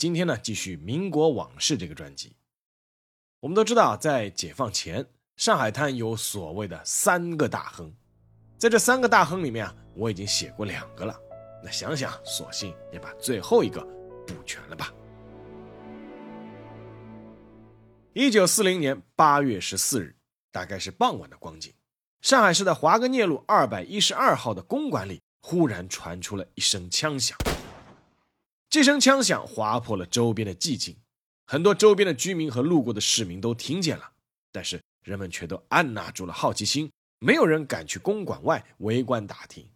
今天呢，继续《民国往事》这个专辑。我们都知道，在解放前，上海滩有所谓的三个大亨，在这三个大亨里面啊，我已经写过两个了。那想想，索性也把最后一个补全了吧。一九四零年八月十四日，大概是傍晚的光景，上海市的华格聂路二百一十二号的公馆里，忽然传出了一声枪响。这声枪响划破了周边的寂静，很多周边的居民和路过的市民都听见了，但是人们却都按捺住了好奇心，没有人敢去公馆外围观打听。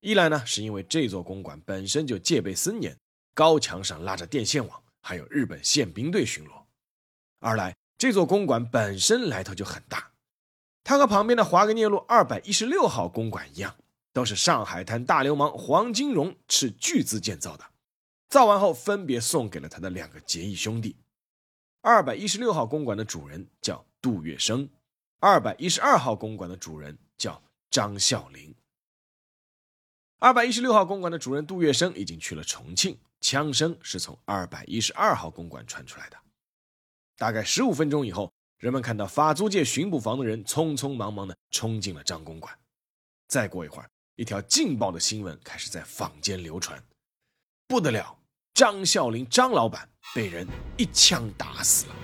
一来呢，是因为这座公馆本身就戒备森严，高墙上拉着电线网，还有日本宪兵队巡逻；二来这座公馆本身来头就很大，它和旁边的华格聂路二百一十六号公馆一样，都是上海滩大流氓黄金荣斥巨资建造的。造完后，分别送给了他的两个结义兄弟。二百一十六号公馆的主人叫杜月笙，二百一十二号公馆的主人叫张孝林。二百一十六号公馆的主人杜月笙已经去了重庆，枪声是从二百一十二号公馆传出来的。大概十五分钟以后，人们看到法租界巡捕房的人匆匆忙忙地冲进了张公馆。再过一会儿，一条劲爆的新闻开始在坊间流传，不得了！张孝林，张老板被人一枪打死了。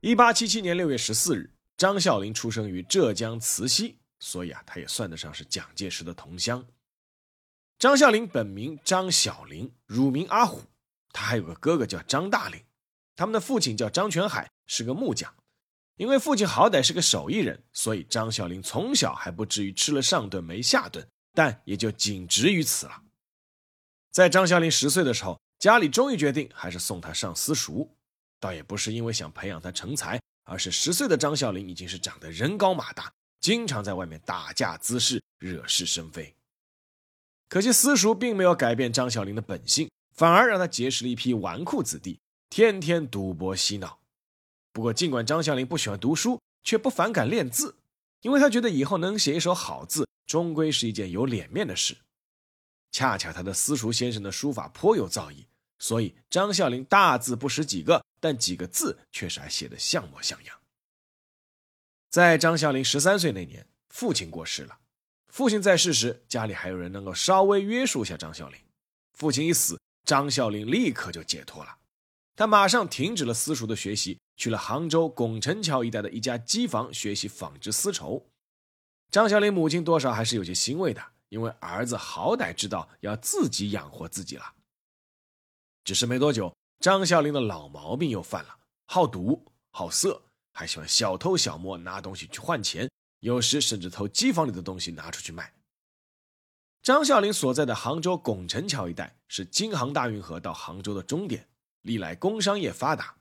一八七七年六月十四日，张孝林出生于浙江慈溪，所以啊，他也算得上是蒋介石的同乡。张孝林本名张小林，乳名阿虎，他还有个哥哥叫张大林。他们的父亲叫张全海，是个木匠。因为父亲好歹是个手艺人，所以张孝林从小还不至于吃了上顿没下顿，但也就仅止于此了。在张孝林十岁的时候，家里终于决定还是送他上私塾，倒也不是因为想培养他成才，而是十岁的张孝林已经是长得人高马大，经常在外面打架滋事，惹是生非。可惜私塾并没有改变张孝林的本性，反而让他结识了一批纨绔子弟，天天赌博嬉闹。不过，尽管张孝林不喜欢读书，却不反感练字，因为他觉得以后能写一手好字，终归是一件有脸面的事。恰恰他的私塾先生的书法颇有造诣，所以张孝林大字不识几个，但几个字确实还写得像模像样。在张孝林十三岁那年，父亲过世了。父亲在世时，家里还有人能够稍微约束下张孝林。父亲一死，张孝林立刻就解脱了，他马上停止了私塾的学习，去了杭州拱辰桥一带的一家机房学习纺织丝绸。张孝林母亲多少还是有些欣慰的。因为儿子好歹知道要自己养活自己了，只是没多久，张孝林的老毛病又犯了：好赌、好色，还喜欢小偷小摸，拿东西去换钱，有时甚至偷机房里的东西拿出去卖。张孝林所在的杭州拱宸桥一带是京杭大运河到杭州的终点，历来工商业发达。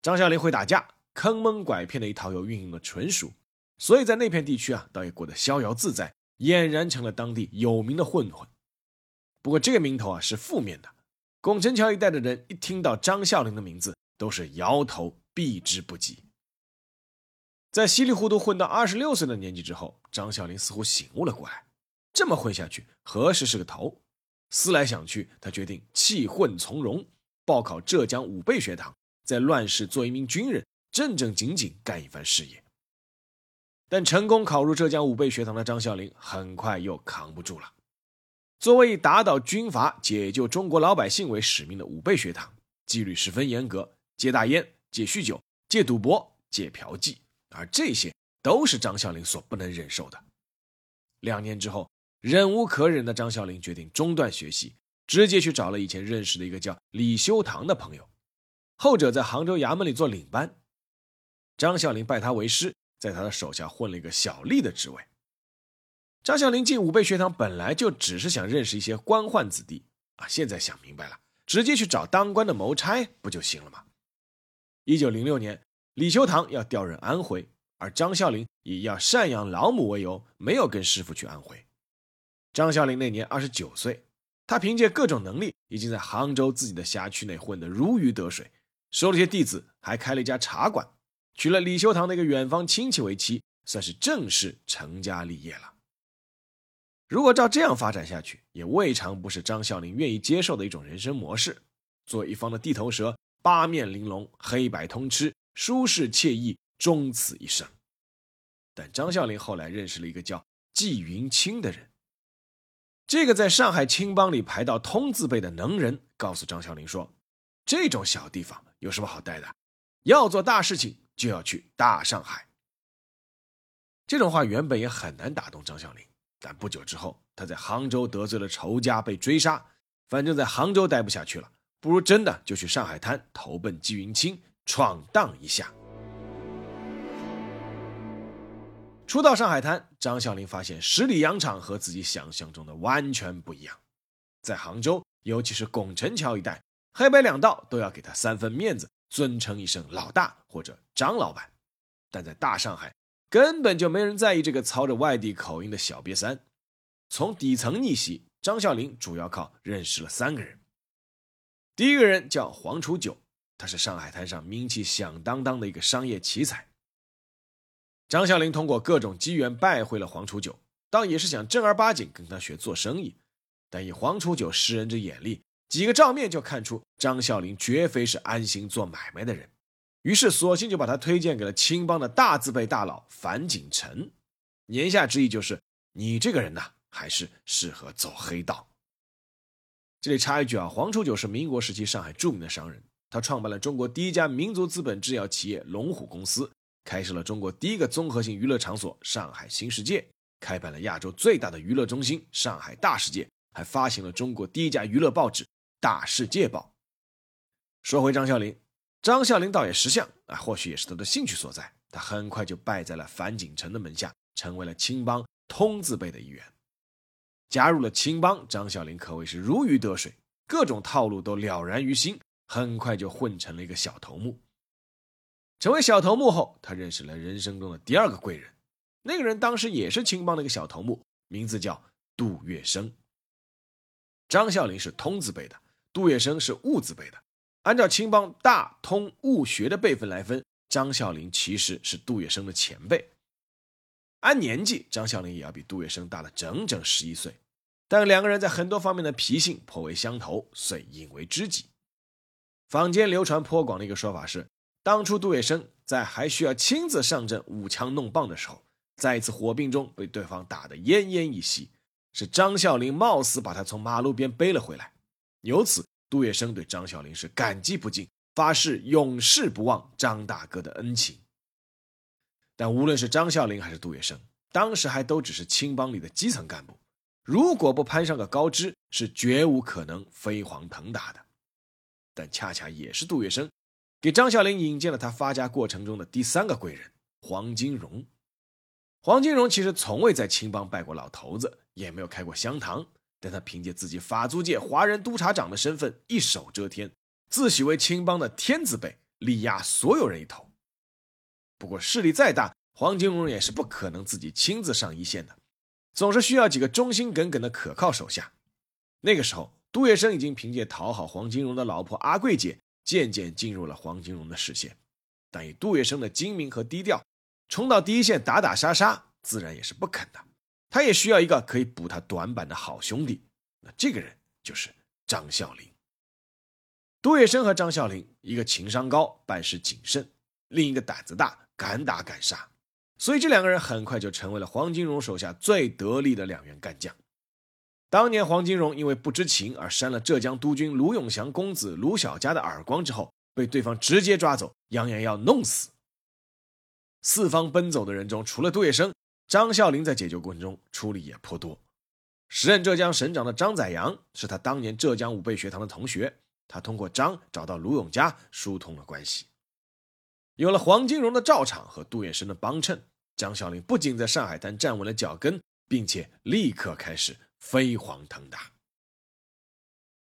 张孝林会打架、坑蒙拐骗的一套又运用的纯熟，所以在那片地区啊，倒也过得逍遥自在。俨然成了当地有名的混混，不过这个名头啊是负面的。拱宸桥一带的人一听到张孝林的名字，都是摇头避之不及。在稀里糊涂混到二十六岁的年纪之后，张孝林似乎醒悟了过来，这么混下去何时是个头？思来想去，他决定弃混从戎，报考浙江武备学堂，在乱世做一名军人，正正经经干一番事业。但成功考入浙江武备学堂的张孝林很快又扛不住了。作为以打倒军阀、解救中国老百姓为使命的武备学堂，纪律十分严格，戒大烟、戒酗酒、戒赌博、戒嫖妓，而这些都是张孝林所不能忍受的。两年之后，忍无可忍的张孝林决定中断学习，直接去找了以前认识的一个叫李修堂的朋友，后者在杭州衙门里做领班，张孝林拜他为师。在他的手下混了一个小吏的职位。张孝林进武备学堂本来就只是想认识一些官宦子弟啊，现在想明白了，直接去找当官的谋差不就行了吗？一九零六年，李修堂要调任安徽，而张孝林以要赡养老母为由，没有跟师傅去安徽。张孝林那年二十九岁，他凭借各种能力，已经在杭州自己的辖区内混得如鱼得水，收了些弟子，还开了一家茶馆，娶了李修堂那个远方亲戚为妻，算是正式成家立业了。如果照这样发展下去，也未尝不是张孝林愿意接受的一种人生模式。做一方的地头蛇，八面玲珑，黑白通吃，舒适惬意，终此一生。但张孝林后来认识了一个叫纪云清的人，这个在上海青帮里排到通字辈的能人，告诉张孝林说：“这种小地方有什么好待的？要做大事情，就要去大上海。”这种话原本也很难打动张啸林。但不久之后，他在杭州得罪了仇家，被追杀。反正，在杭州待不下去了，不如真的就去上海滩投奔纪云清，闯荡一下。初到上海滩，张啸林发现十里洋场和自己想象中的完全不一样。在杭州，尤其是拱宸桥一带，黑白两道都要给他三分面子，尊称一声老大或者张老板。但在大上海，根本就没人在意这个操着外地口音的小瘪三。从底层逆袭，张孝林主要靠认识了三个人。第一个人叫黄楚九，他是上海滩上名气响当当的一个商业奇才。张孝林通过各种机缘拜会了黄楚九，倒也是想正儿八经跟他学做生意。但以黄楚九识人之眼力，几个照面就看出张孝林绝非是安心做买卖的人。于是，索性就把他推荐给了青帮的大字辈大佬樊锦成，言下之意就是：你这个人呐，还是适合走黑道。这里插一句啊，黄楚九是民国时期上海著名的商人，他创办了中国第一家民族资本制药企业龙虎公司，开设了中国第一个综合性娱乐场所上海新世界，开办了亚洲最大的娱乐中心上海大世界，还发行了中国第一家娱乐报纸《大世界报》。说回张孝林。张孝林倒也识相啊，或许也是他的兴趣所在，他很快就拜在了樊锦城的门下，成为了青帮通字辈的一员。加入了青帮，张孝林可谓是如鱼得水，各种套路都了然于心，很快就混成了一个小头目。成为小头目后，他认识了人生中的第二个贵人，那个人当时也是青帮的一个小头目，名字叫杜月笙。张孝林是通字辈的，杜月笙是戊字辈的。按照青帮大通物学的辈分来分，张孝林其实是杜月笙的前辈。按年纪，张孝林也要比杜月笙大了整整十一岁，但两个人在很多方面的脾性颇为相投，遂引为知己。坊间流传颇广的一个说法是，当初杜月笙在还需要亲自上阵舞枪弄棒的时候，在一次火并中被对方打得奄奄一息，是张孝林冒死把他从马路边背了回来，由此。杜月笙对张孝林是感激不尽，发誓永世不忘张大哥的恩情。但无论是张孝林还是杜月笙，当时还都只是青帮里的基层干部，如果不攀上个高枝，是绝无可能飞黄腾达的。但恰恰也是杜月笙，给张孝林引荐了他发家过程中的第三个贵人黄金荣。黄金荣其实从未在青帮拜过老头子，也没有开过香堂。但他凭借自己法租界华人督察长的身份，一手遮天，自诩为青帮的天字辈，力压所有人一头。不过势力再大，黄金荣也是不可能自己亲自上一线的，总是需要几个忠心耿耿的可靠手下。那个时候，杜月笙已经凭借讨好黄金荣的老婆阿桂姐，渐渐进入了黄金荣的视线。但以杜月笙的精明和低调，冲到第一线打打杀杀，自然也是不肯的。他也需要一个可以补他短板的好兄弟，那这个人就是张孝林。杜月笙和张孝林，一个情商高、办事谨慎，另一个胆子大、敢打敢杀，所以这两个人很快就成为了黄金荣手下最得力的两员干将。当年黄金荣因为不知情而扇了浙江督军卢永祥公子卢小佳的耳光之后，被对方直接抓走，扬言要弄死。四方奔走的人中，除了杜月笙。张孝林在解救过程中出力也颇多。时任浙江省长的张载阳是他当年浙江武备学堂的同学，他通过张找到卢永嘉，疏通了关系。有了黄金荣的罩场和杜月笙的帮衬，张孝林不仅在上海滩站稳了脚跟，并且立刻开始飞黄腾达。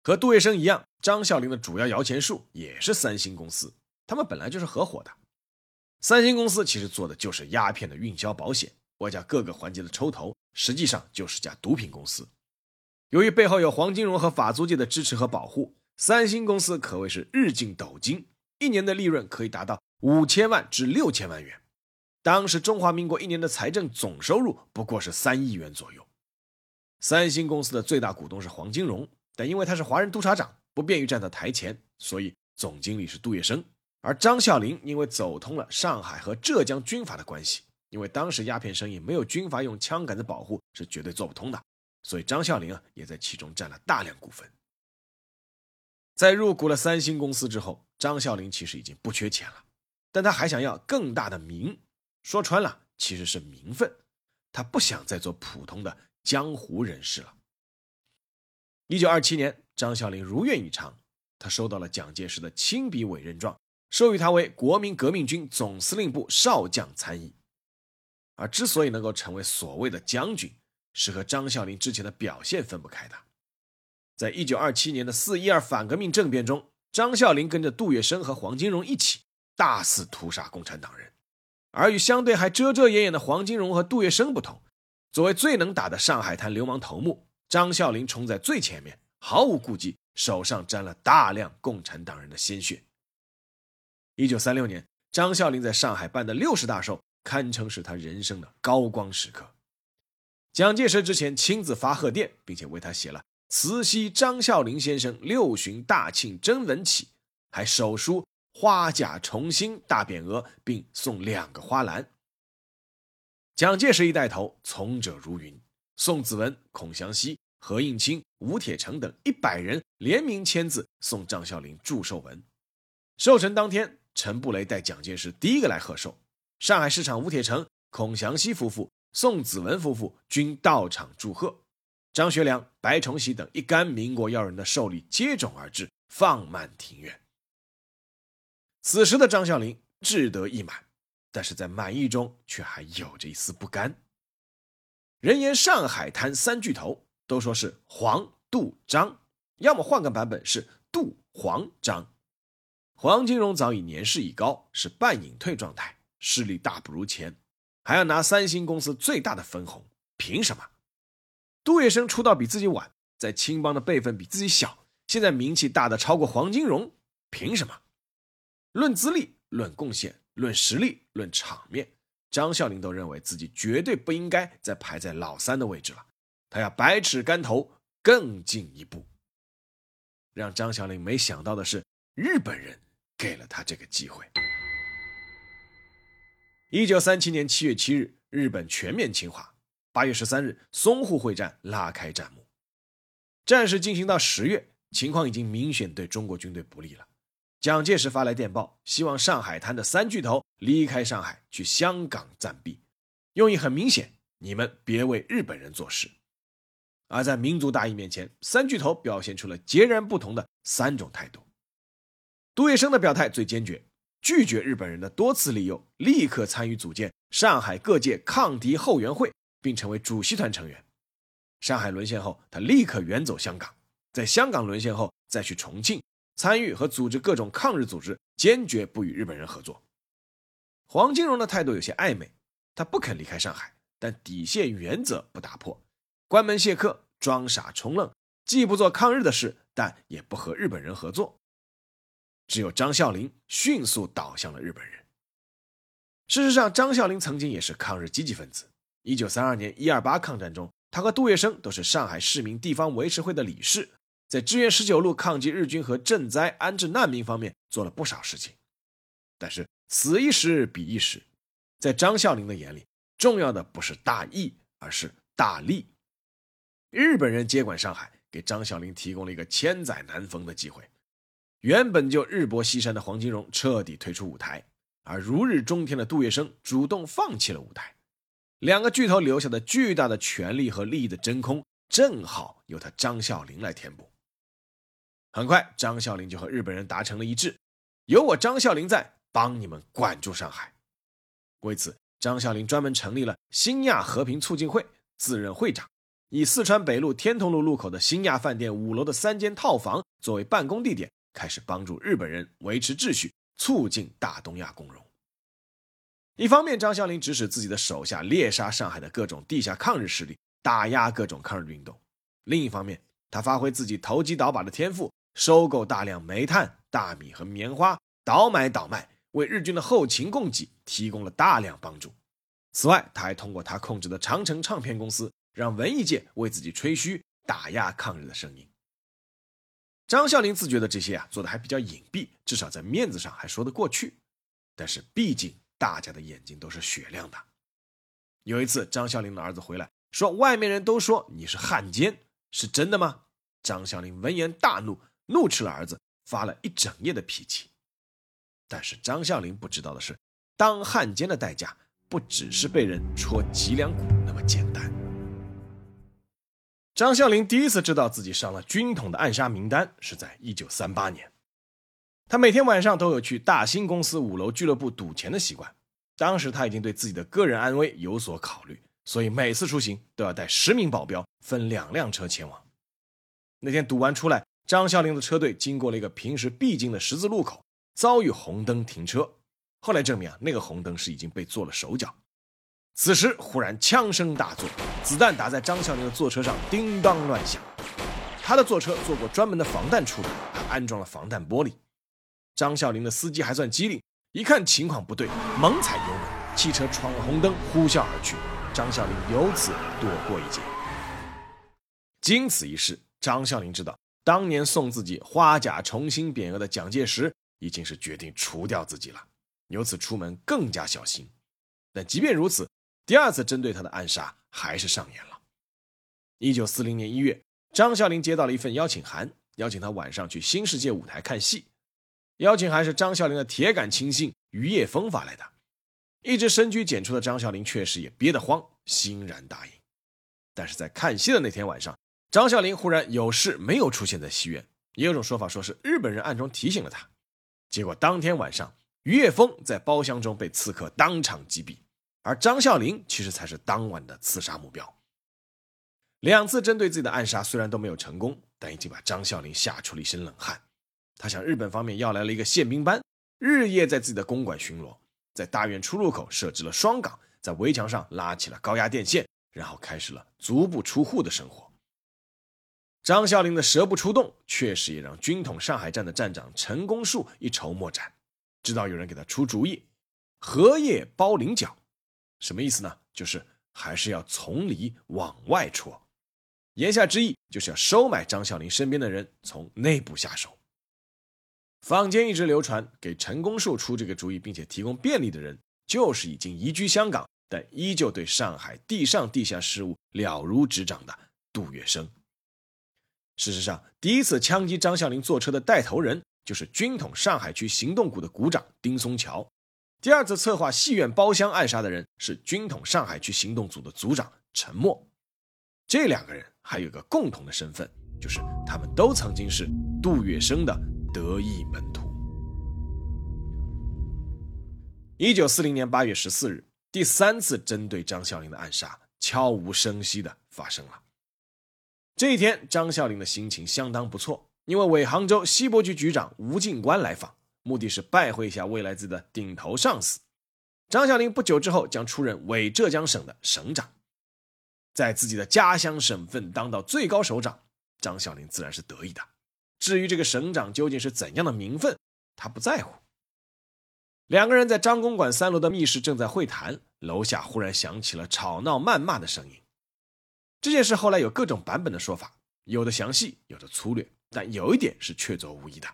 和杜月笙一样，张啸林的主要摇钱树也是三星公司，他们本来就是合伙的。三星公司其实做的就是鸦片的运销保险，外加各个环节的抽头，实际上就是家毒品公司。由于背后有黄金荣和法租界的支持和保护，三星公司可谓是日进斗金，一年的利润可以达到五千万至六千万元。当时中华民国一年的财政总收入不过是三亿元左右。三星公司的最大股东是黄金荣，但因为他是华人督察长，不便于站到台前，所以总经理是杜月笙。而张啸林因为走通了上海和浙江军阀的关系，因为当时鸦片生意没有军阀用枪杆子保护是绝对做不通的，所以张啸林啊也在其中占了大量股份。在入股了三星公司之后，张啸林其实已经不缺钱了，但他还想要更大的名，说穿了其实是名分，他不想再做普通的江湖人士了。一九二七年，张啸林如愿以偿，他收到了蒋介石的亲笔委任状。授予他为国民革命军总司令部少将参议，而之所以能够成为所谓的将军，是和张啸林之前的表现分不开的。在一九二七年的四一二反革命政变中，张啸林跟着杜月笙和黄金荣一起大肆屠杀共产党人，而与相对还遮遮掩掩的黄金荣和杜月笙不同，作为最能打的上海滩流氓头目，张啸林冲在最前面，毫无顾忌，手上沾了大量共产党人的鲜血。一九三六年，张啸林在上海办的六十大寿，堪称是他人生的高光时刻。蒋介石之前亲自发贺电，并且为他写了“慈禧张孝林先生六旬大庆征文启”，还手书“花甲重新大匾额”，并送两个花篮。蒋介石一带头，从者如云，宋子文、孔祥熙、何应钦、吴铁城等一百人联名签字送张孝林祝寿文。寿辰当天。陈布雷带蒋介石第一个来贺寿，上海市长吴铁城、孔祥熙夫妇、宋子文夫妇均到场祝贺，张学良、白崇禧等一干民国要人的寿礼接踵而至，放满庭院。此时的张啸林志得意满，但是在满意中却还有着一丝不甘。人言上海滩三巨头，都说是黄、杜、张，要么换个版本是杜、黄、张。黄金荣早已年事已高，是半隐退状态，势力大不如前，还要拿三星公司最大的分红，凭什么？杜月笙出道比自己晚，在青帮的辈分比自己小，现在名气大的超过黄金荣，凭什么？论资历、论贡献、论实力、论场面，张啸林都认为自己绝对不应该再排在老三的位置了，他要百尺竿头更进一步。让张啸林没想到的是，日本人。给了他这个机会。一九三七年七月七日，日本全面侵华。八月十三日，淞沪会战拉开战幕。战事进行到十月，情况已经明显对中国军队不利了。蒋介石发来电报，希望上海滩的三巨头离开上海，去香港暂避。用意很明显，你们别为日本人做事。而在民族大义面前，三巨头表现出了截然不同的三种态度。杜月笙的表态最坚决，拒绝日本人的多次利诱，立刻参与组建上海各界抗敌后援会，并成为主席团成员。上海沦陷后，他立刻远走香港，在香港沦陷后，再去重庆参与和组织各种抗日组织，坚决不与日本人合作。黄金荣的态度有些暧昧，他不肯离开上海，但底线原则不打破，关门谢客，装傻充愣，既不做抗日的事，但也不和日本人合作。只有张啸林迅速倒向了日本人。事实上，张啸林曾经也是抗日积极分子。一九三二年一二八抗战中，他和杜月笙都是上海市民地方维持会的理事，在支援十九路抗击日军和赈灾安置难民方面做了不少事情。但是此一时彼一时，在张啸林的眼里，重要的不是大义，而是大利。日本人接管上海，给张啸林提供了一个千载难逢的机会。原本就日薄西山的黄金荣彻底退出舞台，而如日中天的杜月笙主动放弃了舞台，两个巨头留下的巨大的权力和利益的真空，正好由他张啸林来填补。很快，张啸林就和日本人达成了一致，有我张啸林在，帮你们管住上海。为此，张啸林专门成立了新亚和平促进会，自任会长，以四川北路天通路路口的新亚饭店五楼的三间套房作为办公地点，开始帮助日本人维持秩序，促进大东亚共荣。一方面，张啸林指使自己的手下猎杀上海的各种地下抗日势力，打压各种抗日运动；另一方面，他发挥自己投机倒把的天赋，收购大量煤炭、大米和棉花，倒买倒卖，为日军的后勤供给提供了大量帮助。此外，他还通过他控制的长城唱片公司。让文艺界为自己吹嘘，打压抗日的声音。张啸林自觉得这些啊做的还比较隐蔽，至少在面子上还说得过去。但是毕竟大家的眼睛都是雪亮的。有一次，张啸林的儿子回来说：“外面人都说你是汉奸，是真的吗？”张啸林闻言大怒，怒斥了儿子，发了一整夜的脾气。但是张啸林不知道的是，当汉奸的代价不只是被人戳脊梁骨。张啸林第一次知道自己上了军统的暗杀名单，是在一九三八年。他每天晚上都有去大兴公司五楼俱乐部赌钱的习惯。当时他已经对自己的个人安危有所考虑，所以每次出行都要带十名保镖，分两辆车前往。那天赌完出来，张啸林的车队经过了一个平时必经的十字路口，遭遇红灯停车。后来证明啊，那个红灯是已经被做了手脚。此时忽然枪声大作，子弹打在张啸林的坐车上，叮当乱响。他的坐车做过专门的防弹处理，还安装了防弹玻璃。张啸林的司机还算机灵，一看情况不对，猛踩油门，汽车闯了红灯，呼啸而去。张啸林由此躲过一劫。经此一事，张啸林知道，当年送自己花甲重新匾额的蒋介石已经是决定除掉自己了，由此出门更加小心。但即便如此，第二次针对他的暗杀还是上演了。一九四零年一月，张啸林接到了一份邀请函，邀请他晚上去新世界舞台看戏。邀请函是张啸林的铁杆亲信于叶峰发来的。一直深居简出的张啸林确实也憋得慌，欣然答应。但是在看戏的那天晚上，张啸林忽然有事没有出现在戏院。也有种说法说是日本人暗中提醒了他。结果当天晚上，于叶峰在包厢中被刺客当场击毙。而张啸林其实才是当晚的刺杀目标。两次针对自己的暗杀虽然都没有成功，但已经把张啸林吓出了一身冷汗。他向日本方面要来了一个宪兵班，日夜在自己的公馆巡逻，在大院出入口设置了双岗，在围墙上拉起了高压电线，然后开始了足不出户的生活。张啸林的蛇不出洞，确实也让军统上海站的站长陈公树一筹莫展。直到有人给他出主意，荷叶包菱角。什么意思呢？就是还是要从里往外戳，言下之意就是要收买张啸林身边的人，从内部下手。坊间一直流传给陈公树出这个主意，并且提供便利的人，就是已经移居香港，但依旧对上海地上地下事务了如指掌的杜月笙。事实上，第一次枪击张啸林坐车的带头人，就是军统上海区行动股的股长丁松桥。第二次策划戏院包厢暗杀的人是军统上海区行动组的组长陈默，这两个人还有个共同的身份，就是他们都曾经是杜月笙的得意门徒。一九四零年八月十四日，第三次针对张啸林的暗杀悄无声息的发生了。这一天，张啸林的心情相当不错，因为伪杭州西博局局长吴敬官来访。目的是拜会一下未来自己的顶头上司张啸林。不久之后将出任伪浙江省的省长，在自己的家乡省份当到最高首长，张啸林自然是得意的。至于这个省长究竟是怎样的名分，他不在乎。两个人在张公馆三楼的密室正在会谈，楼下忽然响起了吵闹谩骂的声音。这件事后来有各种版本的说法，有的详细，有的粗略，但有一点是确凿无疑的。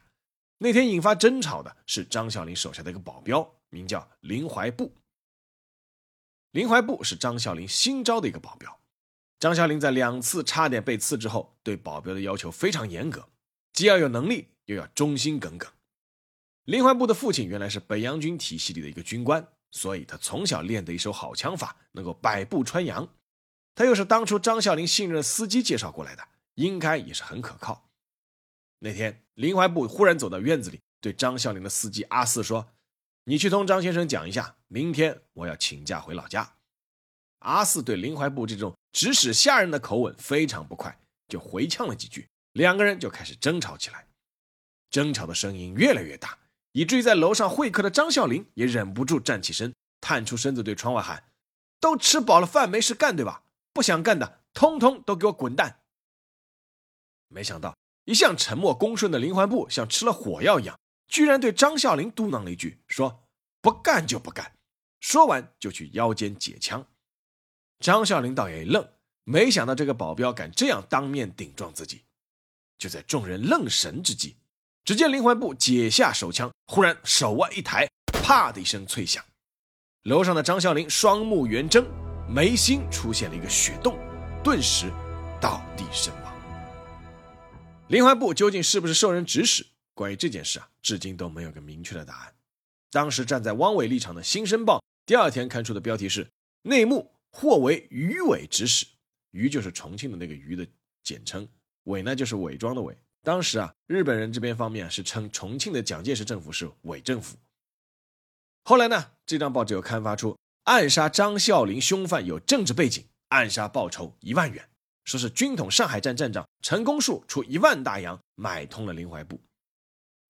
那天引发争吵的是张啸林手下的一个保镖，名叫林怀布。林怀布是张啸林新招的一个保镖。张啸林在两次差点被刺之后，对保镖的要求非常严格，既要有能力，又要忠心耿耿。林怀布的父亲原来是北洋军体系里的一个军官，所以他从小练得一手好枪法，能够百步穿杨。他又是当初张啸林信任司机介绍过来的，应该也是很可靠。那天，林怀布忽然走到院子里，对张啸林的司机阿四说：“你去同张先生讲一下，明天我要请假回老家。”阿四对林怀布这种指使下人的口吻非常不快，就回呛了几句，两个人就开始争吵起来。争吵的声音越来越大，以至于在楼上会客的张孝林也忍不住站起身，探出身子对窗外喊：“都吃饱了饭没事干对吧？不想干的，通通都给我滚蛋！”没想到，一向沉默恭顺的林怀部像吃了火药一样，居然对张孝林嘟囔了一句：“说不干就不干。”说完就去腰间解枪。张孝林倒也一愣，没想到这个保镖敢这样当面顶撞自己。就在众人愣神之际，只见林怀部解下手枪，忽然手腕一抬，啪的一声脆响，楼上的张孝林双目圆睁，眉心出现了一个血洞，顿时倒地身亡。林怀部究竟是不是受人指使？关于这件事啊，至今都没有个明确的答案。当时站在汪伪立场的《新生报》第二天刊出的标题是“内幕”。或为余伪指使，余就是重庆的那个余的简称，伪呢就是伪装的伪。当时啊，日本人这边方面是称重庆的蒋介石政府是伪政府。后来呢，这张报纸又刊发出暗杀张孝林凶犯有政治背景，暗杀报酬一万元，说是军统上海站站长陈公树出一万大洋买通了林怀部。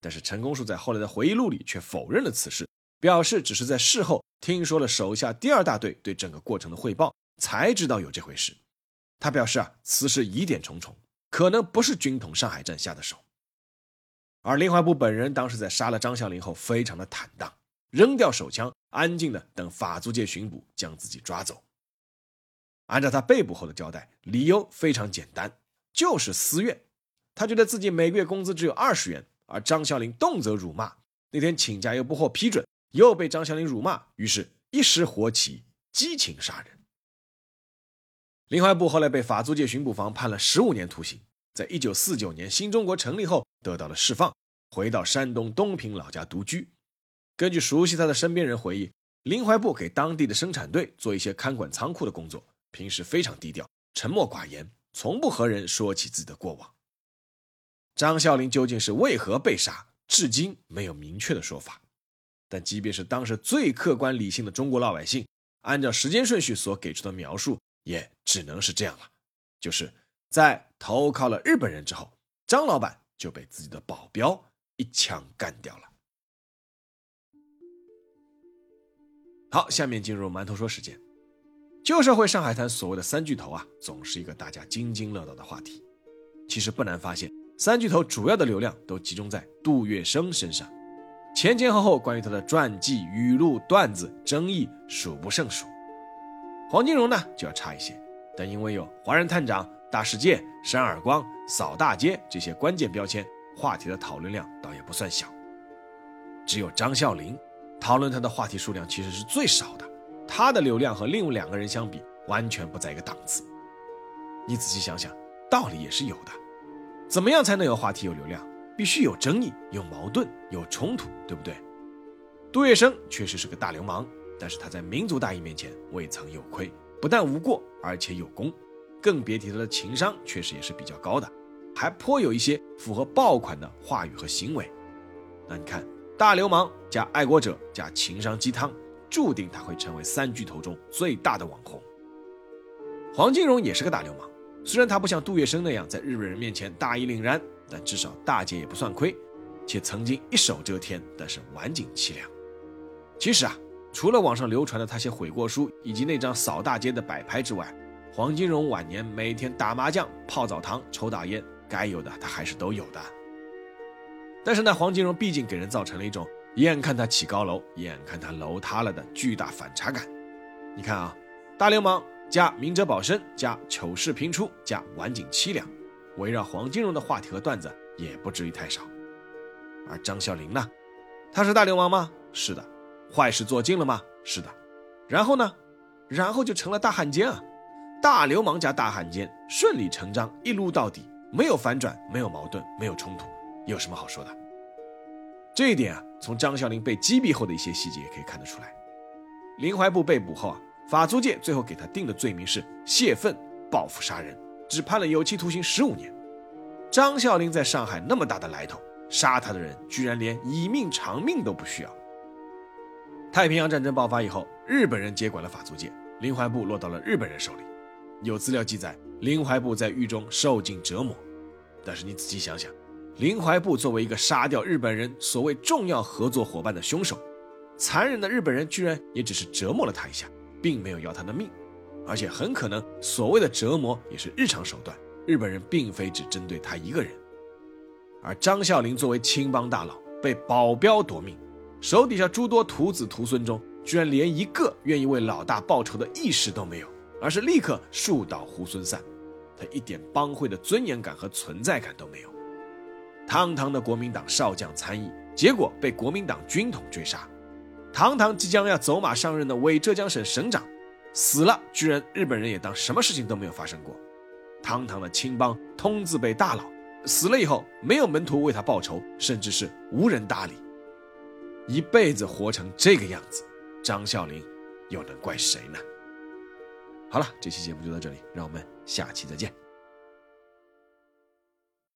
但是陈公树在后来的回忆录里却否认了此事。表示只是在事后听说了手下第二大队对整个过程的汇报，才知道有这回事。他表示啊，此事疑点重重，可能不是军统上海站下的手。而林怀部本人当时在杀了张孝林后，非常的坦荡，扔掉手枪，安静的等法租界巡捕将自己抓走。按照他被捕后的交代，理由非常简单，就是私怨。他觉得自己每个月工资只有二十元，而张孝林动辄辱骂，那天请假又不获批准。又被张孝林辱骂，于是一时火起，激情杀人。林怀部后来被法租界巡捕房判了十五年徒刑，在一九四九年新中国成立后得到了释放，回到山东东平老家独居。根据熟悉他的身边人回忆，林怀部给当地的生产队做一些看管仓库的工作，平时非常低调，沉默寡言，从不和人说起自己的过往。张孝林究竟是为何被杀，至今没有明确的说法。但即便是当时最客观理性的中国老百姓，按照时间顺序所给出的描述，也只能是这样了。就是在投靠了日本人之后，张老板就被自己的保镖一枪干掉了。好，下面进入馒头说时间。旧社会上海滩所谓的三巨头啊，总是一个大家津津乐道的话题。其实不难发现，三巨头主要的流量都集中在杜月笙身上。前前后后关于他的传记、语录、段子，争议数不胜数。黄金荣呢就要差一些，但因为有华人探长、大世界、扇耳光、扫大街这些关键标签，话题的讨论量倒也不算小。只有张孝林，讨论他的话题数量其实是最少的，他的流量和另外两个人相比，完全不在一个档次。你仔细想想，道理也是有的，怎么样才能有话题、有流量？必须有争议、有矛盾、有冲突，对不对？杜月笙确实是个大流氓，但是他在民族大义面前未曾有亏，不但无过，而且有功，更别提他的情商确实也是比较高的，还颇有一些符合爆款的话语和行为。那你看，大流氓加爱国者加情商鸡汤，注定他会成为三巨头中最大的网红。黄金荣也是个大流氓，虽然他不像杜月笙那样在日本人面前大义凛然。但至少大姐也不算亏，且曾经一手遮天，但是晚景凄凉。其实啊，除了网上流传的他些悔过书以及那张扫大街的摆拍之外，黄金荣晚年每天打麻将、泡澡堂、抽大烟，该有的他还是都有的。但是呢，黄金荣毕竟给人造成了一种眼看他起高楼，眼看他楼塌了的巨大反差感。你看啊，大流氓加明哲保身加糗事频出加晚景凄凉。围绕黄金荣的话题和段子也不至于太少，而张啸林呢？他是大流氓吗？是的。坏事做尽了吗？是的。然后呢？然后就成了大汉奸啊！大流氓加大汉奸，顺理成章，一撸到底，没有反转，没有矛盾，没有冲突，有什么好说的？这一点啊，从张孝林被击毙后的一些细节也可以看得出来。林怀部被捕后啊，法租界最后给他定的罪名是泄愤报复杀人。只判了有期徒刑十五年。张孝林在上海那么大的来头，杀他的人居然连以命偿命都不需要。太平洋战争爆发以后，日本人接管了法租界，林怀部落到了日本人手里。有资料记载，林怀部在狱中受尽折磨。但是你仔细想想，林怀部作为一个杀掉日本人所谓重要合作伙伴的凶手，残忍的日本人居然也只是折磨了他一下，并没有要他的命，而且很可能所谓的折磨也是日常手段，日本人并非只针对他一个人。而张孝林作为青帮大佬，被保镖夺命，手底下诸多徒子徒孙中，居然连一个愿意为老大报仇的意识都没有，而是立刻树倒猢狲散。他一点帮会的尊严感和存在感都没有。堂堂的国民党少将参议，结果被国民党军统追杀；堂堂即将要走马上任的伪浙江省省长，死了居然日本人也当什么事情都没有发生过；堂堂的青帮通字辈大佬，死了以后没有门徒为他报仇，甚至是无人搭理。一辈子活成这个样子，张孝林又能怪谁呢？好了，这期节目就到这里，让我们下期再见。